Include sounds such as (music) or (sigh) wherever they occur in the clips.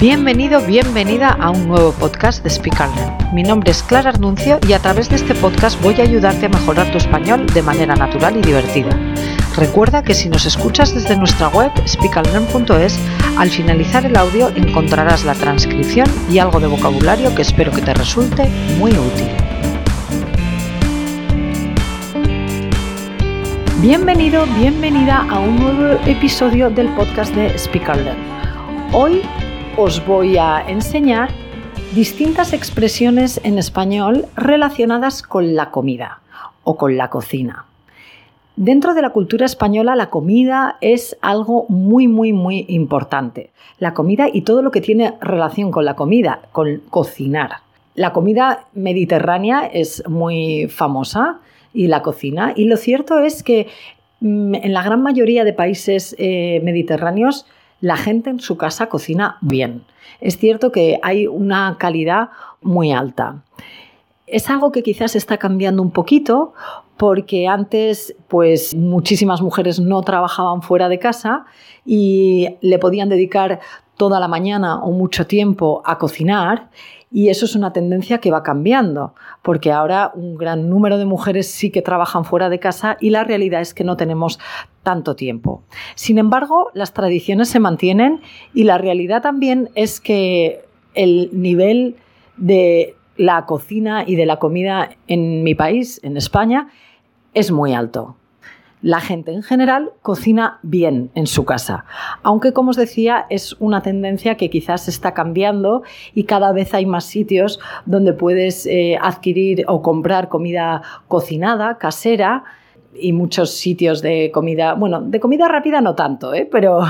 Bienvenido, bienvenida a un nuevo podcast de Speak Learn. Mi nombre es Clara Arnuncio y a través de este podcast voy a ayudarte a mejorar tu español de manera natural y divertida. Recuerda que si nos escuchas desde nuestra web speakallearn.es, al finalizar el audio encontrarás la transcripción y algo de vocabulario que espero que te resulte muy útil. Bienvenido, bienvenida a un nuevo episodio del podcast de Speak Learn. Hoy os voy a enseñar distintas expresiones en español relacionadas con la comida o con la cocina. Dentro de la cultura española la comida es algo muy, muy, muy importante. La comida y todo lo que tiene relación con la comida, con cocinar. La comida mediterránea es muy famosa y la cocina. Y lo cierto es que mm, en la gran mayoría de países eh, mediterráneos la gente en su casa cocina bien. Es cierto que hay una calidad muy alta. Es algo que quizás está cambiando un poquito porque antes pues muchísimas mujeres no trabajaban fuera de casa y le podían dedicar toda la mañana o mucho tiempo a cocinar y eso es una tendencia que va cambiando, porque ahora un gran número de mujeres sí que trabajan fuera de casa y la realidad es que no tenemos tanto tiempo. Sin embargo, las tradiciones se mantienen y la realidad también es que el nivel de la cocina y de la comida en mi país, en España, es muy alto la gente en general cocina bien en su casa. Aunque, como os decía, es una tendencia que quizás está cambiando y cada vez hay más sitios donde puedes eh, adquirir o comprar comida cocinada, casera, y muchos sitios de comida, bueno, de comida rápida no tanto, ¿eh? pero,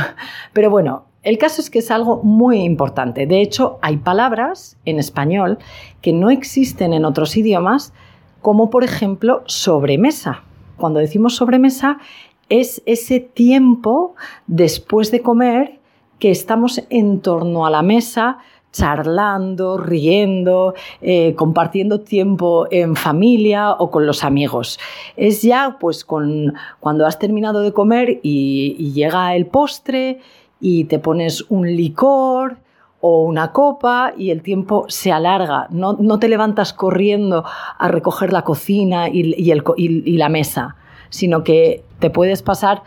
pero bueno, el caso es que es algo muy importante. De hecho, hay palabras en español que no existen en otros idiomas, como por ejemplo sobremesa cuando decimos sobremesa, es ese tiempo después de comer que estamos en torno a la mesa charlando, riendo, eh, compartiendo tiempo en familia o con los amigos. Es ya pues con, cuando has terminado de comer y, y llega el postre y te pones un licor, o una copa y el tiempo se alarga. No, te levantas corriendo a recoger la cocina y, la mesa, sino que te puedes pasar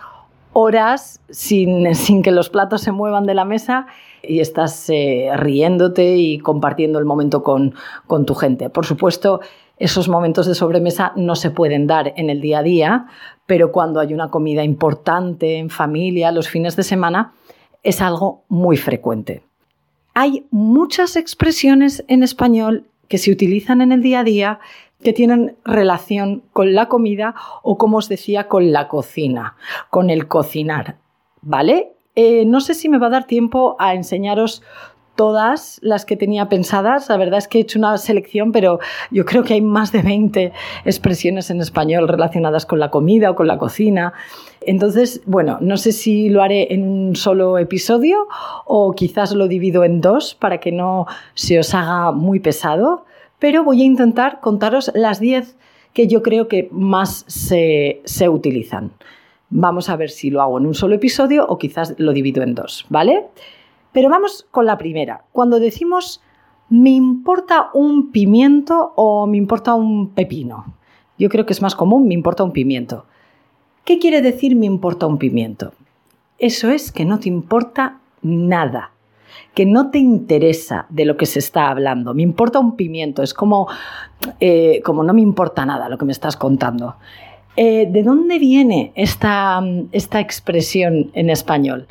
horas (laughs) sin, que los platos se muevan de la mesa y estás eh, riéndote y compartiendo el momento con, con tu gente. Por supuesto, esos momentos de sobremesa no se pueden dar en el día a día, pero cuando hay una comida importante en familia, los fines de semana, es algo muy frecuente. Hay muchas expresiones en español que se utilizan en el día a día que tienen relación con la comida o, como os decía, con la cocina, con el cocinar. ¿Vale? Eh, no sé si me va a dar tiempo a enseñaros todas las que tenía pensadas. La verdad es que he hecho una selección, pero yo creo que hay más de 20 expresiones en español relacionadas con la comida o con la cocina. Entonces, bueno, no sé si lo haré en un solo episodio o quizás lo divido en dos para que no se os haga muy pesado, pero voy a intentar contaros las 10 que yo creo que más se, se utilizan. Vamos a ver si lo hago en un solo episodio o quizás lo divido en dos, ¿vale? Pero vamos con la primera. Cuando decimos me importa un pimiento o me importa un pepino. Yo creo que es más común me importa un pimiento. ¿Qué quiere decir me importa un pimiento? Eso es que no te importa nada, que no te interesa de lo que se está hablando. Me importa un pimiento, es como, eh, como no me importa nada lo que me estás contando. Eh, ¿De dónde viene esta, esta expresión en español?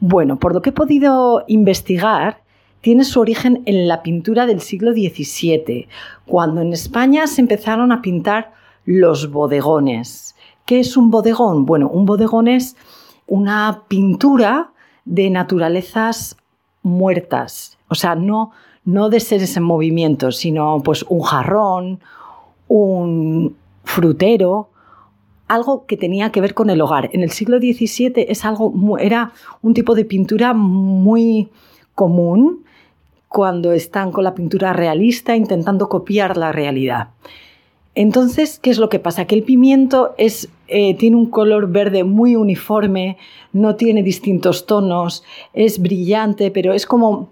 Bueno, por lo que he podido investigar, tiene su origen en la pintura del siglo XVII, cuando en España se empezaron a pintar los bodegones. ¿Qué es un bodegón? Bueno, un bodegón es una pintura de naturalezas muertas, o sea, no, no de seres en movimiento, sino pues un jarrón, un frutero, algo que tenía que ver con el hogar. En el siglo XVII es algo, era un tipo de pintura muy común cuando están con la pintura realista intentando copiar la realidad. Entonces, ¿qué es lo que pasa? Que el pimiento es, eh, tiene un color verde muy uniforme, no tiene distintos tonos, es brillante, pero es como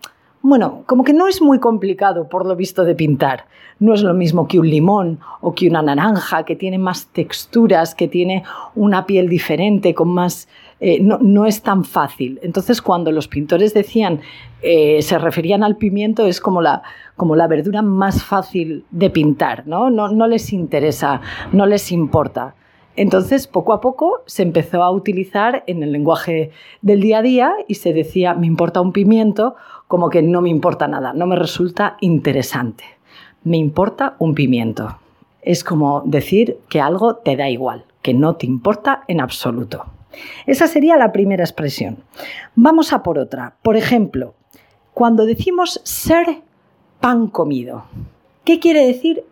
bueno, como que no es muy complicado por lo visto de pintar. No es lo mismo que un limón o que una naranja, que tiene más texturas, que tiene una piel diferente, con más... Eh, no, es tan fácil. Entonces, cuando los pintores decían, eh, se referían al pimiento, es como la, como la verdura más fácil de pintar, ¿no? No, no les interesa, no les importa. Entonces, poco a poco se empezó a utilizar en el lenguaje del día a día y se decía, me importa un pimiento, como que no me importa nada, no me resulta interesante. Me importa un pimiento. Es como decir que algo te da igual, que no te importa en absoluto. Esa sería la primera expresión. Vamos a por otra. Por ejemplo, cuando decimos ser pan comido. ¿Qué quiere decir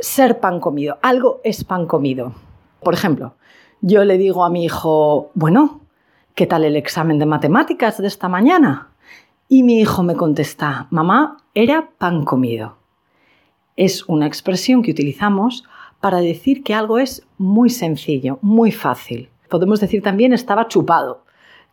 ser pan comido? Algo es pan comido. Por ejemplo, yo le digo a mi hijo, bueno, ¿qué tal el examen de matemáticas de esta mañana? Y mi hijo me contesta, mamá, era pan comido. Es una expresión que utilizamos para decir que algo es muy sencillo, muy fácil. Podemos decir también estaba chupado,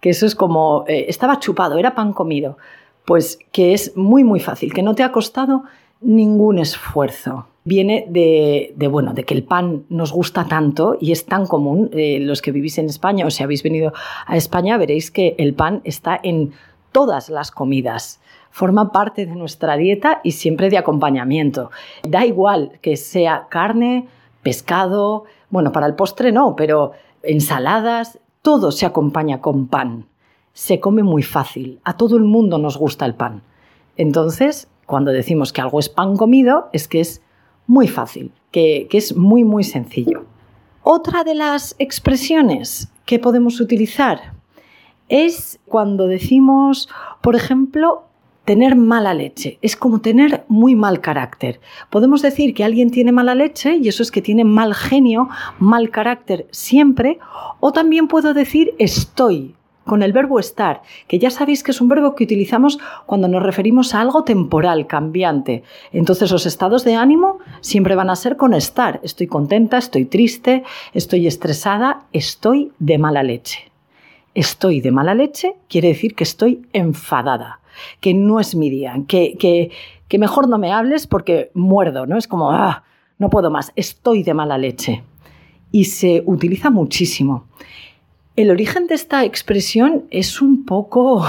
que eso es como eh, estaba chupado, era pan comido. Pues que es muy, muy fácil, que no te ha costado ningún esfuerzo viene de, bueno, de que el pan nos gusta tanto y es tan común. Eh, los que vivís en España o si habéis venido a España veréis que el pan está en todas las comidas. Forma parte de nuestra dieta y siempre de acompañamiento. Da igual que sea carne, pescado, bueno, para el postre no, pero ensaladas, todo se acompaña con pan. Se come muy fácil. A todo el mundo nos gusta el pan. Entonces, cuando decimos que algo es pan comido, es que es muy fácil, que, es muy, muy sencillo. Otra de las expresiones que podemos utilizar es cuando decimos, por ejemplo, tener mala leche. Es como tener muy mal carácter. Podemos decir que alguien tiene mala leche y eso es que tiene mal genio, mal carácter siempre. O también puedo decir estoy con el verbo estar, que ya sabéis que es un verbo que utilizamos cuando nos referimos a algo temporal, cambiante. Entonces los estados de ánimo siempre van a ser con estar. Estoy contenta, estoy triste, estoy estresada, estoy de mala leche. Estoy de mala leche quiere decir que estoy enfadada, que no es mi día, que, que, que mejor no me hables porque muerdo, ¿no? Es como, ah, no puedo más, estoy de mala leche. Y se utiliza muchísimo. El origen de esta expresión es un poco,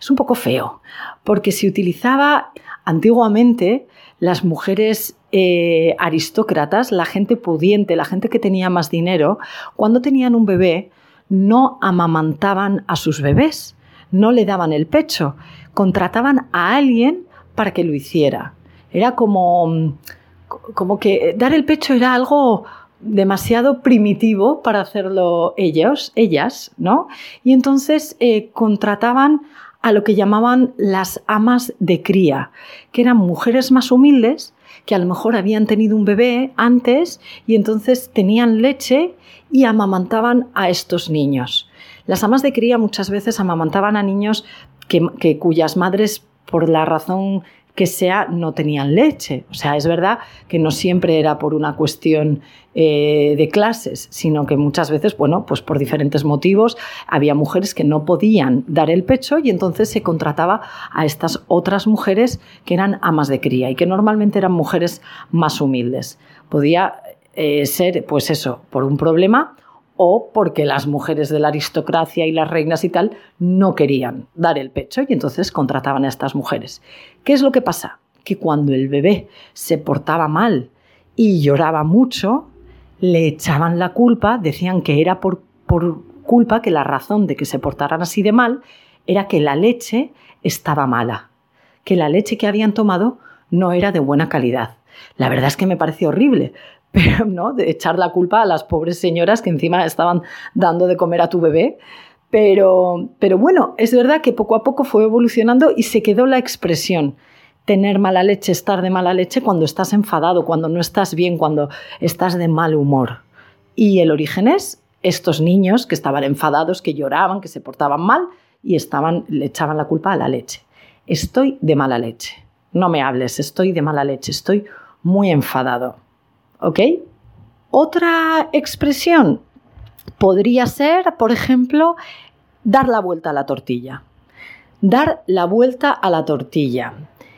es un poco feo, porque se utilizaba antiguamente las mujeres eh, aristócratas, la gente pudiente, la gente que tenía más dinero, cuando tenían un bebé, no amamantaban a sus bebés, no le daban el pecho, contrataban a alguien para que lo hiciera. Era como, como que dar el pecho era algo demasiado primitivo para hacerlo ellos, ellas, ¿no? Y entonces eh, contrataban a lo que llamaban las amas de cría, que eran mujeres más humildes que a lo mejor habían tenido un bebé antes y entonces tenían leche y amamantaban a estos niños. Las amas de cría muchas veces amamantaban a niños que cuyas madres, por la razón que sea no tenían leche. O sea, es verdad que no siempre era por una cuestión eh, de clases, sino que muchas veces, bueno, pues por diferentes motivos había mujeres que no podían dar el pecho y entonces se contrataba a estas otras mujeres que eran amas de cría y que normalmente eran mujeres más humildes. Podía eh, ser, pues eso, por un problema o porque las mujeres de la aristocracia y las reinas y tal no querían dar el pecho y entonces contrataban a estas mujeres. ¿Qué es lo que pasa? Que cuando el bebé se portaba mal y lloraba mucho, le echaban la culpa, decían que era por, por culpa, que la razón de que se portaran así de mal era que la leche estaba mala, que la leche que habían tomado no era de buena calidad. La verdad es que me parece horrible, (laughs) pero no de echar la culpa a las pobres señoras que encima estaban dando de comer a tu bebé. Pero, pero bueno, es verdad que poco a poco fue evolucionando y se quedó la expresión tener mala leche, estar de mala leche cuando estás enfadado, cuando no estás bien, cuando estás de mal humor. Y el origen es estos niños que estaban enfadados, que lloraban, que se portaban mal y estaban, le echaban la culpa a la leche. Estoy de mala leche. No me hables, estoy de mala leche, estoy muy enfadado. ¿Ok? Otra expresión podría ser, por ejemplo, dar la vuelta a la tortilla. Dar la vuelta a la tortilla.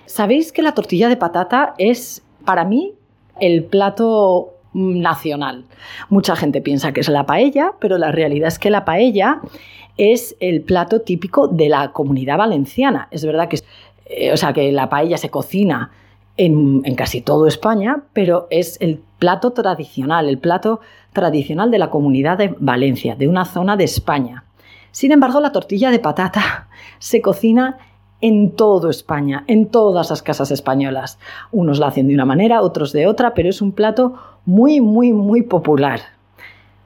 Sabéis que la tortilla de patata es, para mí, el plato nacional. Mucha gente piensa que es la paella, pero la realidad es que la paella es el plato típico de la comunidad valenciana. Es verdad que, eh, o sea, que la paella se cocina en, casi todo España, pero es el plato tradicional, el plato tradicional de la comunidad de Valencia, de una zona de España. Sin embargo, la tortilla de patata (laughs) se cocina en todo España, en todas las casas españolas. Unos la hacen de una manera, otros de otra, pero es un plato muy, muy, muy popular.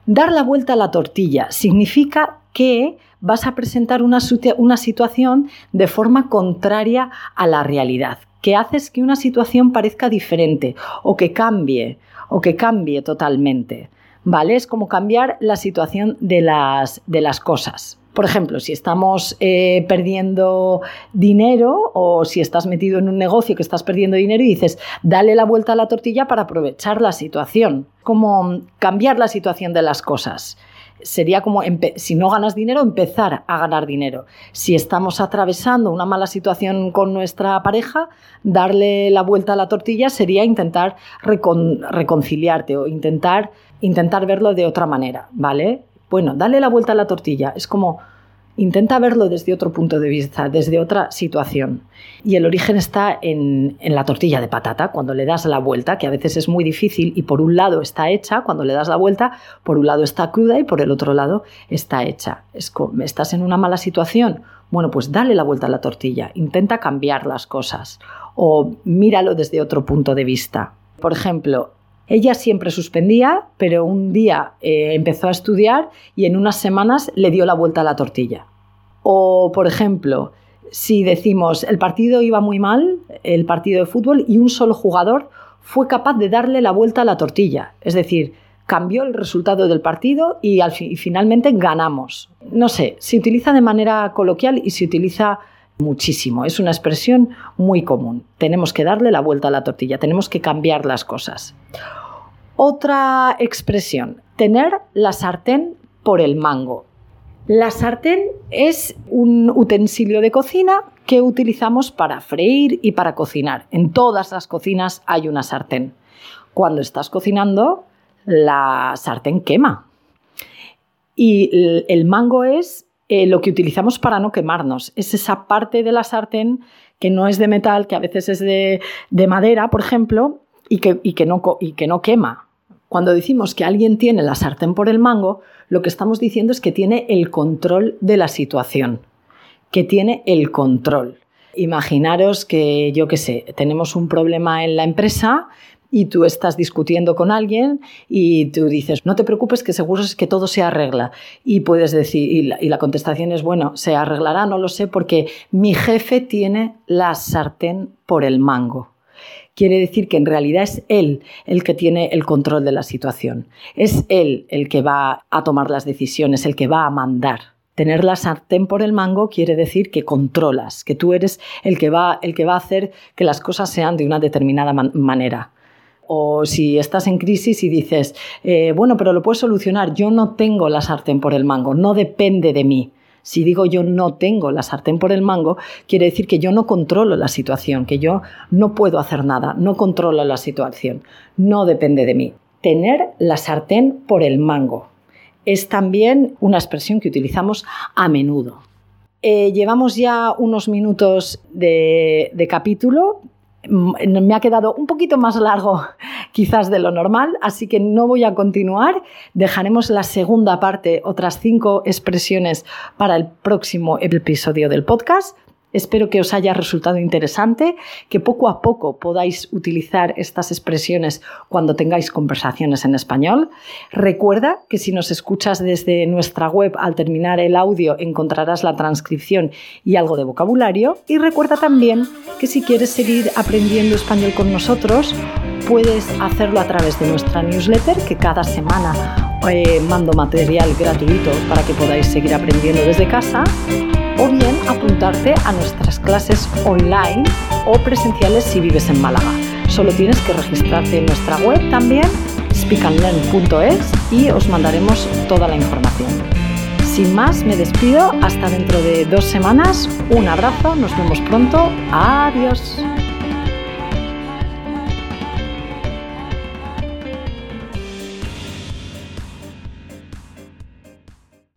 Dar la vuelta a la tortilla significa que vas a presentar una, situación de forma contraria a la realidad, que haces que una situación parezca diferente o que cambie o que cambie totalmente. ¿Vale? Es como cambiar la situación de las, de las cosas. Por ejemplo, si estamos eh, perdiendo dinero o si estás metido en un negocio que estás perdiendo dinero y dices, dale la vuelta a la tortilla para aprovechar la situación. Como cambiar la situación de las cosas. Sería como, si no ganas dinero, empezar a ganar dinero. Si estamos atravesando una mala situación con nuestra pareja, darle la vuelta a la tortilla sería intentar reconciliarte o intentar, intentar verlo de otra manera, ¿vale? Bueno, dale la vuelta a la tortilla. Es como, intenta verlo desde otro punto de vista, desde otra situación. Y el origen está en, la tortilla de patata, cuando le das la vuelta, que a veces es muy difícil y por un lado está hecha, cuando le das la vuelta, por un lado está cruda y por el otro lado está hecha. Es como, ¿Estás en una mala situación? Bueno, pues dale la vuelta a la tortilla, intenta cambiar las cosas o míralo desde otro punto de vista. Por ejemplo, ella siempre suspendía, pero un día eh, empezó a estudiar y en unas semanas le dio la vuelta a la tortilla. O, por ejemplo, si decimos el partido iba muy mal, el partido de fútbol, y un solo jugador fue capaz de darle la vuelta a la tortilla. Es decir, cambió el resultado del partido y, al y finalmente ganamos. No sé, se utiliza de manera coloquial y se utiliza muchísimo. Es una expresión muy común. Tenemos que darle la vuelta a la tortilla, tenemos que cambiar las cosas. Otra expresión, tener la sartén por el mango. La sartén es un utensilio de cocina que utilizamos para freír y para cocinar. En todas las cocinas hay una sartén. Cuando estás cocinando, la sartén quema. Y el mango es eh, lo que utilizamos para no quemarnos. Es esa parte de la sartén que no es de metal, que a veces es de, madera, por ejemplo, y que, que no, y que no quema. Cuando decimos que alguien tiene la sartén por el mango, lo que estamos diciendo es que tiene el control de la situación, que tiene el control. Imaginaros que, yo qué sé, tenemos un problema en la empresa, y tú estás discutiendo con alguien y tú dices, no te preocupes que seguro es que todo se arregla. Y puedes decir, y la, contestación es, bueno, se arreglará, no lo sé, porque mi jefe tiene la sartén por el mango. Quiere decir que en realidad es él el que tiene el control de la situación. Es él el que va a tomar las decisiones, el que va a mandar. Tener la sartén por el mango quiere decir que controlas, que tú eres el que va, el que va a hacer que las cosas sean de una determinada manera. O si estás en crisis y dices, eh, bueno, pero lo puedes solucionar, yo no tengo la sartén por el mango, no depende de mí. Si digo yo no tengo la sartén por el mango, quiere decir que yo no controlo la situación, que yo no puedo hacer nada, no controlo la situación, no depende de mí. Tener la sartén por el mango es también una expresión que utilizamos a menudo. Eh, llevamos ya unos minutos de, de capítulo, me ha quedado un poquito más largo (laughs) quizás de lo normal, así que no voy a continuar. Dejaremos la segunda parte, otras cinco expresiones para el próximo episodio del podcast. Espero que os haya resultado interesante, que poco a poco podáis utilizar estas expresiones cuando tengáis conversaciones en español. Recuerda que si nos escuchas desde nuestra web al terminar el audio encontrarás la transcripción y algo de vocabulario. Y recuerda también que si quieres seguir aprendiendo español con nosotros, puedes hacerlo a través de nuestra newsletter que cada semana eh, mando material gratuito para que podáis seguir aprendiendo desde casa o bien apuntarte a nuestras clases online o presenciales si vives en Málaga. Solo tienes que registrarte en nuestra web también, speakandlearn.es, y os mandaremos toda la información. Sin más, me despido. Hasta dentro de dos semanas. Un abrazo. Nos vemos pronto. Adiós.